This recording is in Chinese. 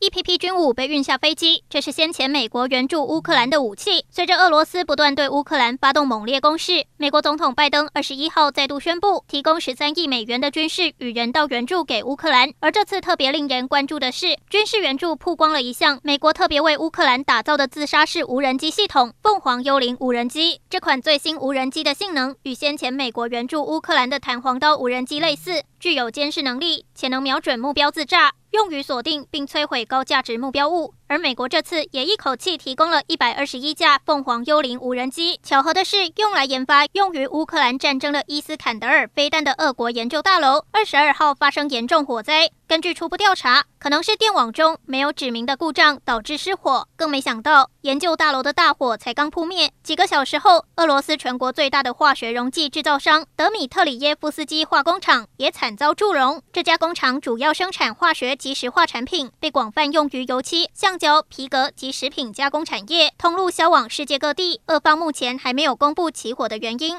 一批批军武被运下飞机，这是先前美国援助乌克兰的武器。随着俄罗斯不断对乌克兰发动猛烈攻势，美国总统拜登二十一号再度宣布提供十三亿美元的军事与人道援助给乌克兰。而这次特别令人关注的是，军事援助曝光了一项美国特别为乌克兰打造的自杀式无人机系统——凤凰幽灵无人机。这款最新无人机的性能与先前美国援助乌克兰的弹簧刀无人机类似，具有监视能力，且能瞄准目标自炸。用于锁定并摧毁高价值目标物。而美国这次也一口气提供了一百二十一架凤凰幽灵无人机。巧合的是，用来研发用于乌克兰战争的伊斯坎德尔飞弹的俄国研究大楼，二十二号发生严重火灾。根据初步调查，可能是电网中没有指明的故障导致失火。更没想到，研究大楼的大火才刚扑灭，几个小时后，俄罗斯全国最大的化学溶剂制造商德米特里耶夫斯基化工厂也惨遭祝融。这家工厂主要生产化学及石化产品，被广泛用于油漆、橡胶、皮革及食品加工产业，通路销往世界各地。俄方目前还没有公布起火的原因。